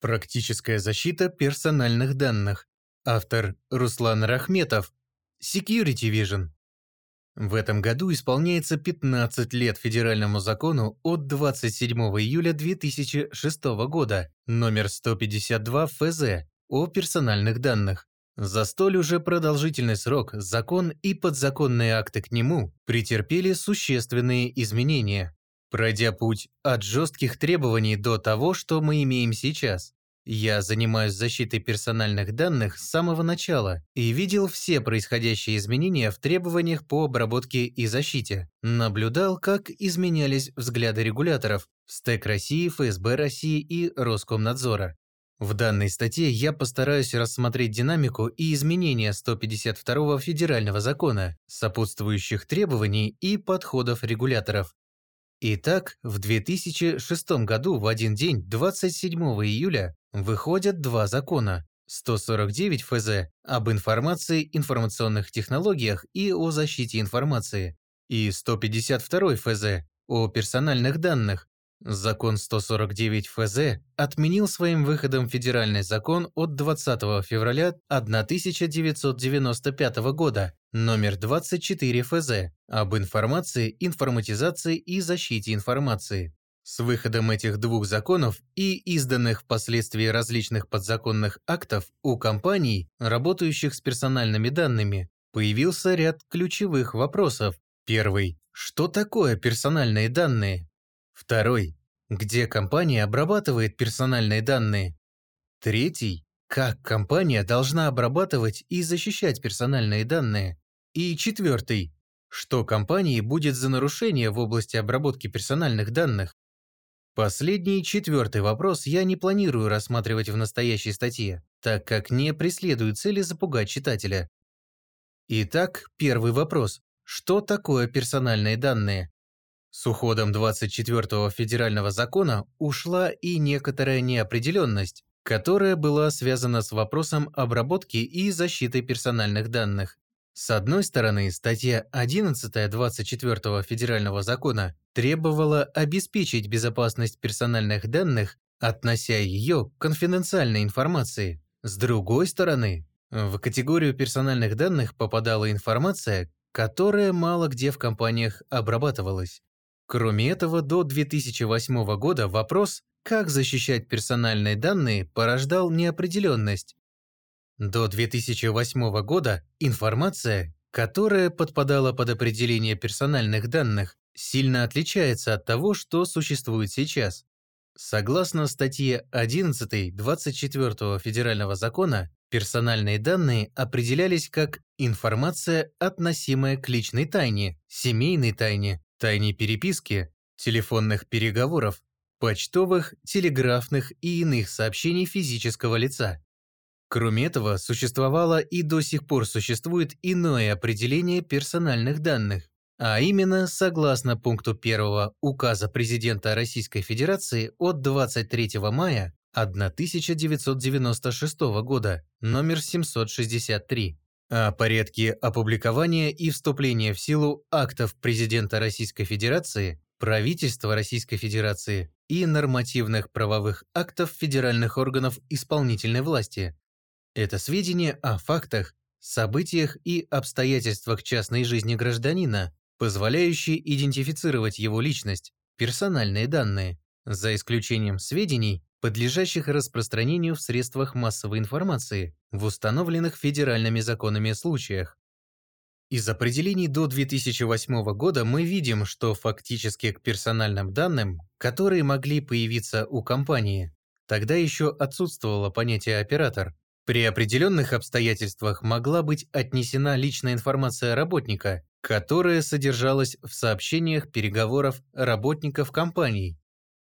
Практическая защита персональных данных. Автор Руслан Рахметов. Security Vision. В этом году исполняется 15 лет федеральному закону от 27 июля 2006 года, номер 152 ФЗ, о персональных данных. За столь уже продолжительный срок закон и подзаконные акты к нему претерпели существенные изменения, пройдя путь от жестких требований до того, что мы имеем сейчас. Я занимаюсь защитой персональных данных с самого начала и видел все происходящие изменения в требованиях по обработке и защите. Наблюдал, как изменялись взгляды регуляторов СТЭК России, ФСБ России и Роскомнадзора. В данной статье я постараюсь рассмотреть динамику и изменения 152 федерального закона, сопутствующих требований и подходов регуляторов. Итак, в 2006 году в один день, 27 июля, выходят два закона. 149 ФЗ об информации, информационных технологиях и о защите информации и 152 ФЗ о персональных данных, Закон 149 ФЗ отменил своим выходом федеральный закон от 20 февраля 1995 года номер 24 ФЗ об информации, информатизации и защите информации. С выходом этих двух законов и изданных впоследствии различных подзаконных актов у компаний, работающих с персональными данными, появился ряд ключевых вопросов. Первый. Что такое персональные данные? Второй. Где компания обрабатывает персональные данные? Третий. Как компания должна обрабатывать и защищать персональные данные? И четвертый. Что компании будет за нарушение в области обработки персональных данных? Последний четвертый вопрос я не планирую рассматривать в настоящей статье, так как не преследую цели запугать читателя. Итак, первый вопрос. Что такое персональные данные? С уходом 24-го федерального закона ушла и некоторая неопределенность, которая была связана с вопросом обработки и защиты персональных данных. С одной стороны, статья 11 24-го федерального закона требовала обеспечить безопасность персональных данных, относя ее к конфиденциальной информации. С другой стороны, в категорию персональных данных попадала информация, которая мало где в компаниях обрабатывалась. Кроме этого, до 2008 года вопрос, как защищать персональные данные, порождал неопределенность. До 2008 года информация, которая подпадала под определение персональных данных, сильно отличается от того, что существует сейчас. Согласно статье 11 24 федерального закона, персональные данные определялись как информация, относимая к личной тайне, семейной тайне, тайне переписки, телефонных переговоров, почтовых, телеграфных и иных сообщений физического лица. Кроме этого, существовало и до сих пор существует иное определение персональных данных, а именно, согласно пункту 1 Указа Президента Российской Федерации от 23 мая 1996 года, номер 763 о порядке опубликования и вступления в силу актов Президента Российской Федерации, правительства Российской Федерации и нормативных правовых актов федеральных органов исполнительной власти. Это сведения о фактах, событиях и обстоятельствах частной жизни гражданина, позволяющие идентифицировать его личность, персональные данные, за исключением сведений, подлежащих распространению в средствах массовой информации в установленных федеральными законами случаях. Из определений до 2008 года мы видим, что фактически к персональным данным, которые могли появиться у компании, тогда еще отсутствовало понятие «оператор». При определенных обстоятельствах могла быть отнесена личная информация работника, которая содержалась в сообщениях переговоров работников компаний,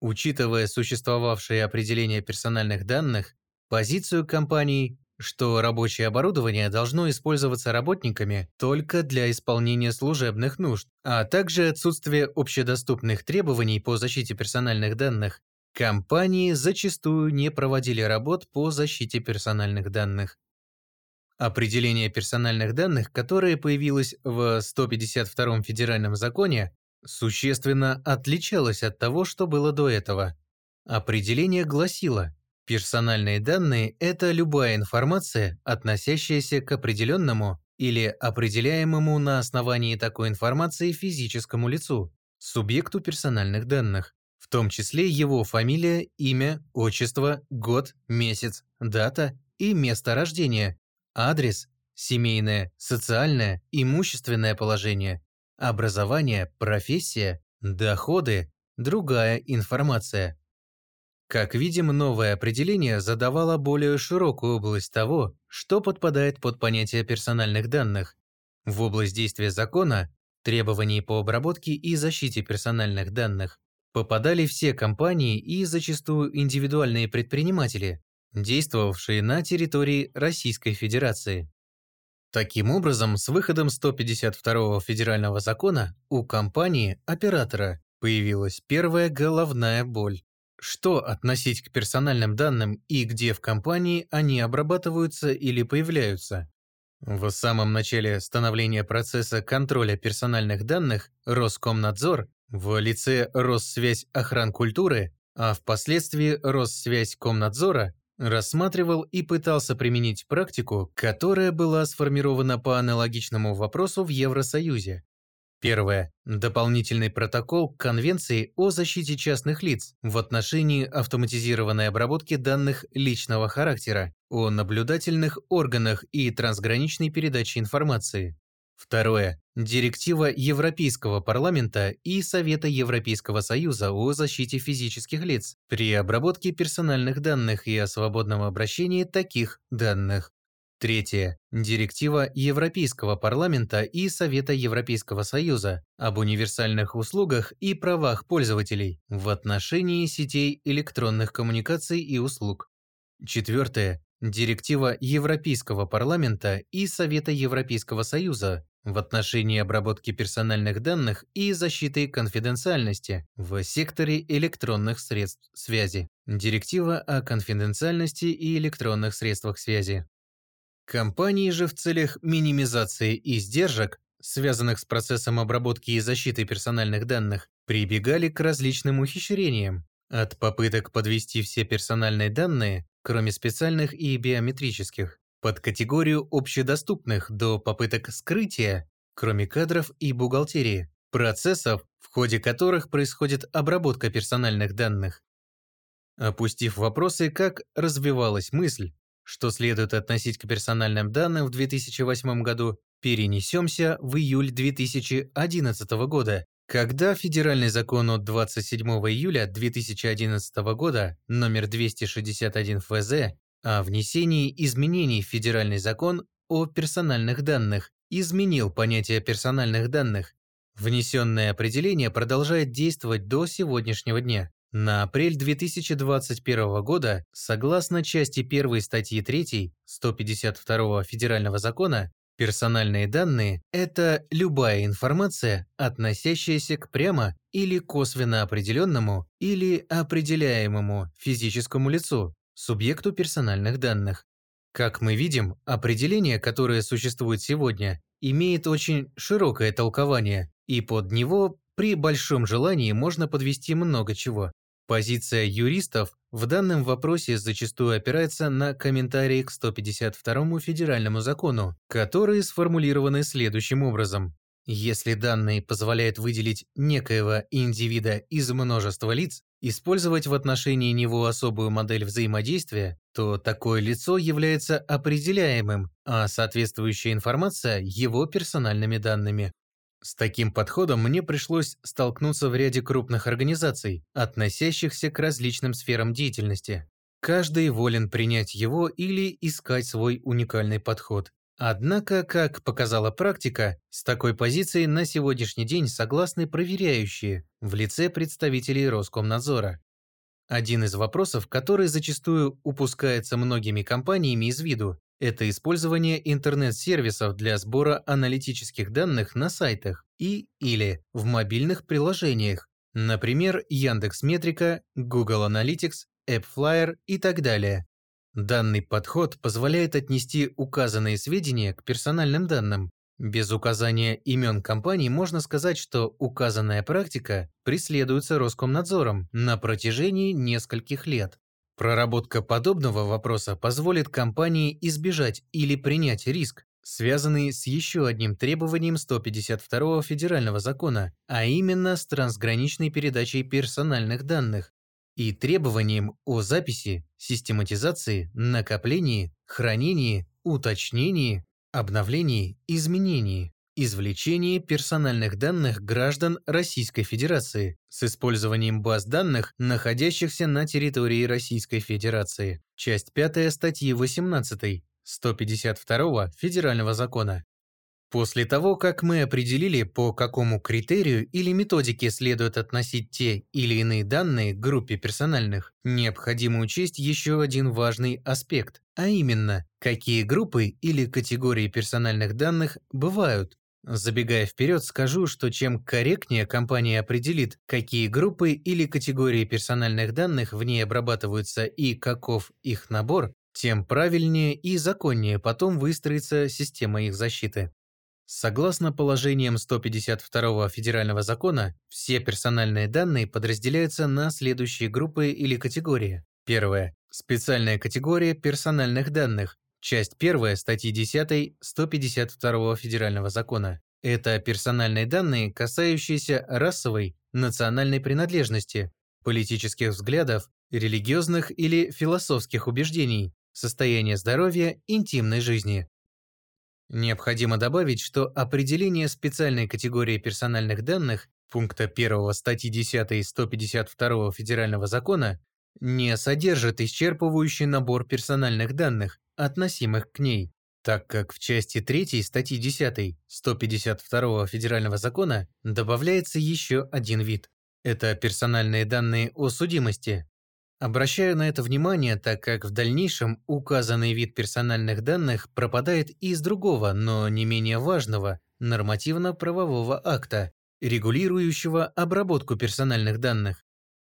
Учитывая существовавшее определение персональных данных, позицию компании, что рабочее оборудование должно использоваться работниками только для исполнения служебных нужд, а также отсутствие общедоступных требований по защите персональных данных, компании зачастую не проводили работ по защите персональных данных. Определение персональных данных, которое появилось в 152 федеральном законе, существенно отличалось от того, что было до этого. Определение гласило Персональные данные – это любая информация, относящаяся к определенному или определяемому на основании такой информации физическому лицу, субъекту персональных данных, в том числе его фамилия, имя, отчество, год, месяц, дата и место рождения, адрес, семейное, социальное, имущественное положение, образование, профессия, доходы, другая информация. Как видим, новое определение задавало более широкую область того, что подпадает под понятие персональных данных. В область действия закона, требований по обработке и защите персональных данных, попадали все компании и зачастую индивидуальные предприниматели, действовавшие на территории Российской Федерации. Таким образом, с выходом 152 федерального закона у компании-оператора появилась первая головная боль что относить к персональным данным и где в компании они обрабатываются или появляются? В самом начале становления процесса контроля персональных данных Роскомнадзор в лице Россвязь Охранкультуры, а впоследствии Россвязь Комнадзора рассматривал и пытался применить практику, которая была сформирована по аналогичному вопросу в Евросоюзе. Первое. Дополнительный протокол к Конвенции о защите частных лиц в отношении автоматизированной обработки данных личного характера, о наблюдательных органах и трансграничной передаче информации. Второе. Директива Европейского парламента и Совета Европейского Союза о защите физических лиц при обработке персональных данных и о свободном обращении таких данных. Третье. Директива Европейского парламента и Совета Европейского Союза об универсальных услугах и правах пользователей в отношении сетей электронных коммуникаций и услуг. Четвертое. Директива Европейского парламента и Совета Европейского Союза в отношении обработки персональных данных и защиты конфиденциальности в секторе электронных средств связи. Директива о конфиденциальности и электронных средствах связи. Компании же в целях минимизации издержек, связанных с процессом обработки и защиты персональных данных, прибегали к различным ухищрениям, от попыток подвести все персональные данные, кроме специальных и биометрических, под категорию общедоступных до попыток скрытия, кроме кадров и бухгалтерии, процессов, в ходе которых происходит обработка персональных данных. Опустив вопросы, как развивалась мысль, что следует относить к персональным данным в 2008 году, перенесемся в июль 2011 года, когда федеральный закон от 27 июля 2011 года номер 261 ФЗ о внесении изменений в федеральный закон о персональных данных изменил понятие персональных данных. Внесенное определение продолжает действовать до сегодняшнего дня. На апрель 2021 года, согласно части 1 статьи 3 152 Федерального закона, персональные данные – это любая информация, относящаяся к прямо или косвенно определенному или определяемому физическому лицу, субъекту персональных данных. Как мы видим, определение, которое существует сегодня, имеет очень широкое толкование, и под него при большом желании можно подвести много чего. Позиция юристов в данном вопросе зачастую опирается на комментарии к 152 федеральному закону, которые сформулированы следующим образом. Если данные позволяют выделить некоего индивида из множества лиц, использовать в отношении него особую модель взаимодействия, то такое лицо является определяемым, а соответствующая информация – его персональными данными. С таким подходом мне пришлось столкнуться в ряде крупных организаций, относящихся к различным сферам деятельности. Каждый волен принять его или искать свой уникальный подход. Однако, как показала практика, с такой позицией на сегодняшний день согласны проверяющие в лице представителей Роскомнадзора. Один из вопросов, который зачастую упускается многими компаниями из виду, это использование интернет-сервисов для сбора аналитических данных на сайтах и или в мобильных приложениях, например, Яндекс.Метрика, Google Analytics, AppFlyer и так далее. Данный подход позволяет отнести указанные сведения к персональным данным. Без указания имен компаний можно сказать, что указанная практика преследуется Роскомнадзором на протяжении нескольких лет. Проработка подобного вопроса позволит компании избежать или принять риск, связанный с еще одним требованием 152 федерального закона, а именно с трансграничной передачей персональных данных и требованием о записи, систематизации, накоплении, хранении, уточнении, обновлении, изменении, извлечении персональных данных граждан Российской Федерации с использованием баз данных, находящихся на территории Российской Федерации. Часть 5 статьи 18 152 Федерального закона. После того, как мы определили, по какому критерию или методике следует относить те или иные данные к группе персональных, необходимо учесть еще один важный аспект, а именно, какие группы или категории персональных данных бывают. Забегая вперед, скажу, что чем корректнее компания определит, какие группы или категории персональных данных в ней обрабатываются и каков их набор, тем правильнее и законнее потом выстроится система их защиты. Согласно положениям 152 федерального закона, все персональные данные подразделяются на следующие группы или категории. Первая. Специальная категория персональных данных. Часть 1 статьи 10 152 федерального закона. Это персональные данные, касающиеся расовой, национальной принадлежности, политических взглядов, религиозных или философских убеждений, состояния здоровья, интимной жизни. Необходимо добавить, что определение специальной категории персональных данных пункта 1 статьи 10 152 Федерального закона не содержит исчерпывающий набор персональных данных, относимых к ней, так как в части 3 статьи 10 152 Федерального закона добавляется еще один вид. Это персональные данные о судимости, Обращаю на это внимание, так как в дальнейшем указанный вид персональных данных пропадает из другого, но не менее важного, нормативно-правового акта, регулирующего обработку персональных данных.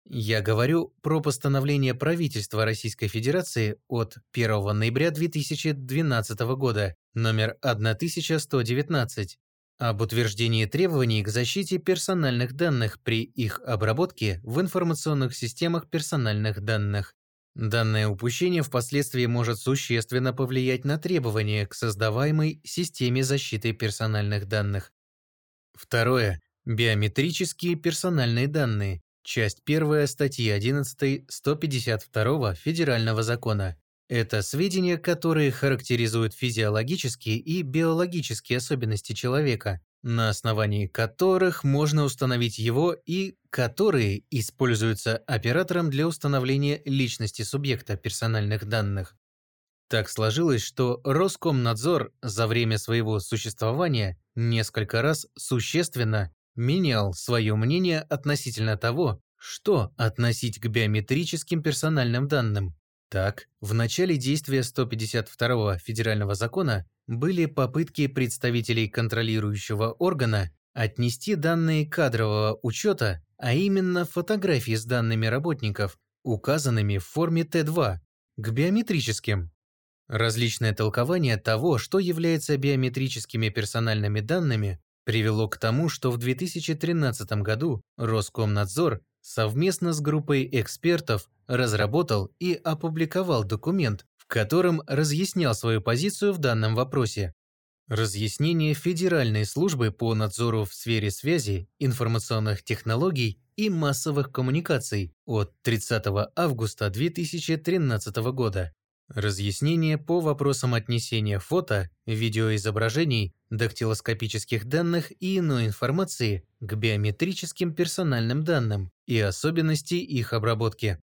Я говорю про постановление правительства Российской Федерации от 1 ноября 2012 года, номер 1119, об утверждении требований к защите персональных данных при их обработке в информационных системах персональных данных. Данное упущение впоследствии может существенно повлиять на требования к создаваемой системе защиты персональных данных. Второе. Биометрические персональные данные. Часть 1 статьи 11 152 Федерального закона. Это сведения, которые характеризуют физиологические и биологические особенности человека, на основании которых можно установить его и которые используются оператором для установления личности субъекта персональных данных. Так сложилось, что Роскомнадзор за время своего существования несколько раз существенно менял свое мнение относительно того, что относить к биометрическим персональным данным. Так, в начале действия 152 федерального закона были попытки представителей контролирующего органа отнести данные кадрового учета, а именно фотографии с данными работников, указанными в форме Т2, к биометрическим. Различное толкование того, что является биометрическими персональными данными, привело к тому, что в 2013 году Роскомнадзор совместно с группой экспертов разработал и опубликовал документ, в котором разъяснял свою позицию в данном вопросе. Разъяснение Федеральной службы по надзору в сфере связи, информационных технологий и массовых коммуникаций от 30 августа 2013 года. Разъяснение по вопросам отнесения фото, видеоизображений, дактилоскопических данных и иной информации к биометрическим персональным данным и особенности их обработки.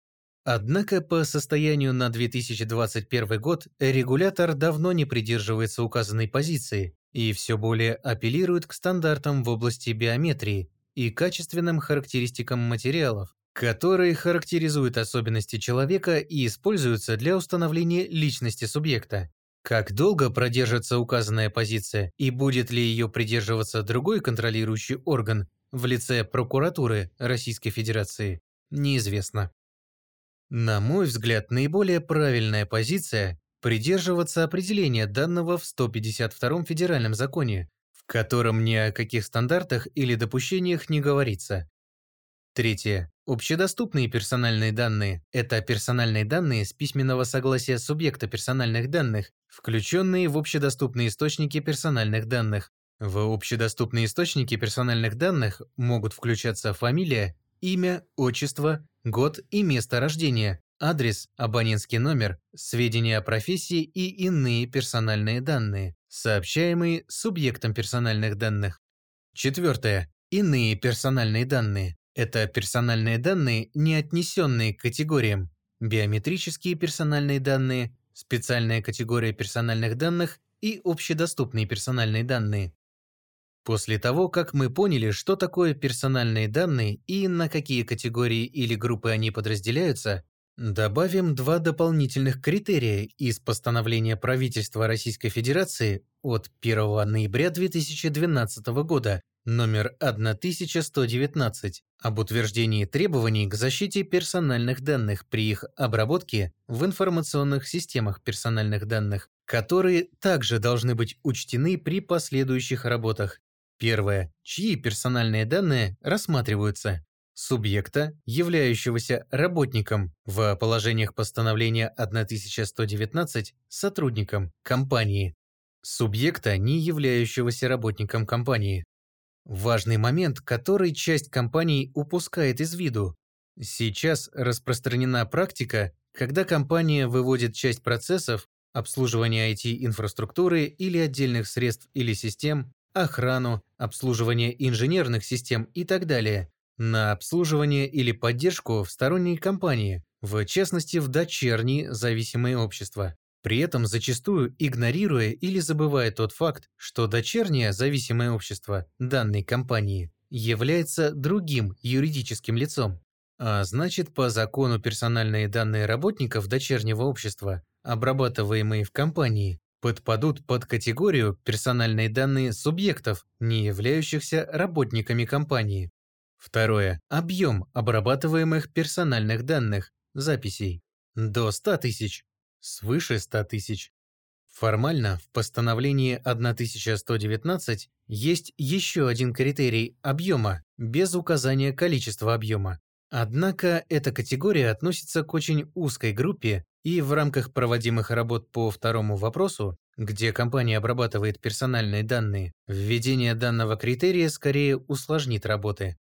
Однако по состоянию на 2021 год регулятор давно не придерживается указанной позиции и все более апеллирует к стандартам в области биометрии и качественным характеристикам материалов, которые характеризуют особенности человека и используются для установления личности субъекта. Как долго продержится указанная позиция и будет ли ее придерживаться другой контролирующий орган в лице прокуратуры Российской Федерации, неизвестно. На мой взгляд, наиболее правильная позиция – придерживаться определения данного в 152 федеральном законе, в котором ни о каких стандартах или допущениях не говорится. Третье. Общедоступные персональные данные – это персональные данные с письменного согласия субъекта персональных данных, включенные в общедоступные источники персональных данных. В общедоступные источники персональных данных могут включаться фамилия, имя, отчество, год и место рождения, адрес, абонентский номер, сведения о профессии и иные персональные данные, сообщаемые субъектом персональных данных. Четвертое. Иные персональные данные. Это персональные данные, не отнесенные к категориям. Биометрические персональные данные, специальная категория персональных данных и общедоступные персональные данные. После того, как мы поняли, что такое персональные данные и на какие категории или группы они подразделяются, добавим два дополнительных критерия из постановления правительства Российской Федерации от 1 ноября 2012 года номер 1119 об утверждении требований к защите персональных данных при их обработке в информационных системах персональных данных, которые также должны быть учтены при последующих работах Первое. Чьи персональные данные рассматриваются? Субъекта, являющегося работником в положениях постановления 1119 сотрудником компании. Субъекта, не являющегося работником компании. Важный момент, который часть компаний упускает из виду. Сейчас распространена практика, когда компания выводит часть процессов обслуживания IT-инфраструктуры или отдельных средств или систем охрану, обслуживание инженерных систем и так далее, на обслуживание или поддержку в сторонней компании, в частности в дочерние зависимые общества. При этом зачастую игнорируя или забывая тот факт, что дочернее зависимое общество данной компании является другим юридическим лицом. А значит, по закону персональные данные работников дочернего общества, обрабатываемые в компании, подпадут под категорию персональные данные субъектов, не являющихся работниками компании. Второе. Объем обрабатываемых персональных данных, записей. До 100 тысяч. Свыше 100 тысяч. Формально в постановлении 1119 есть еще один критерий объема, без указания количества объема. Однако эта категория относится к очень узкой группе и в рамках проводимых работ по второму вопросу, где компания обрабатывает персональные данные, введение данного критерия скорее усложнит работы.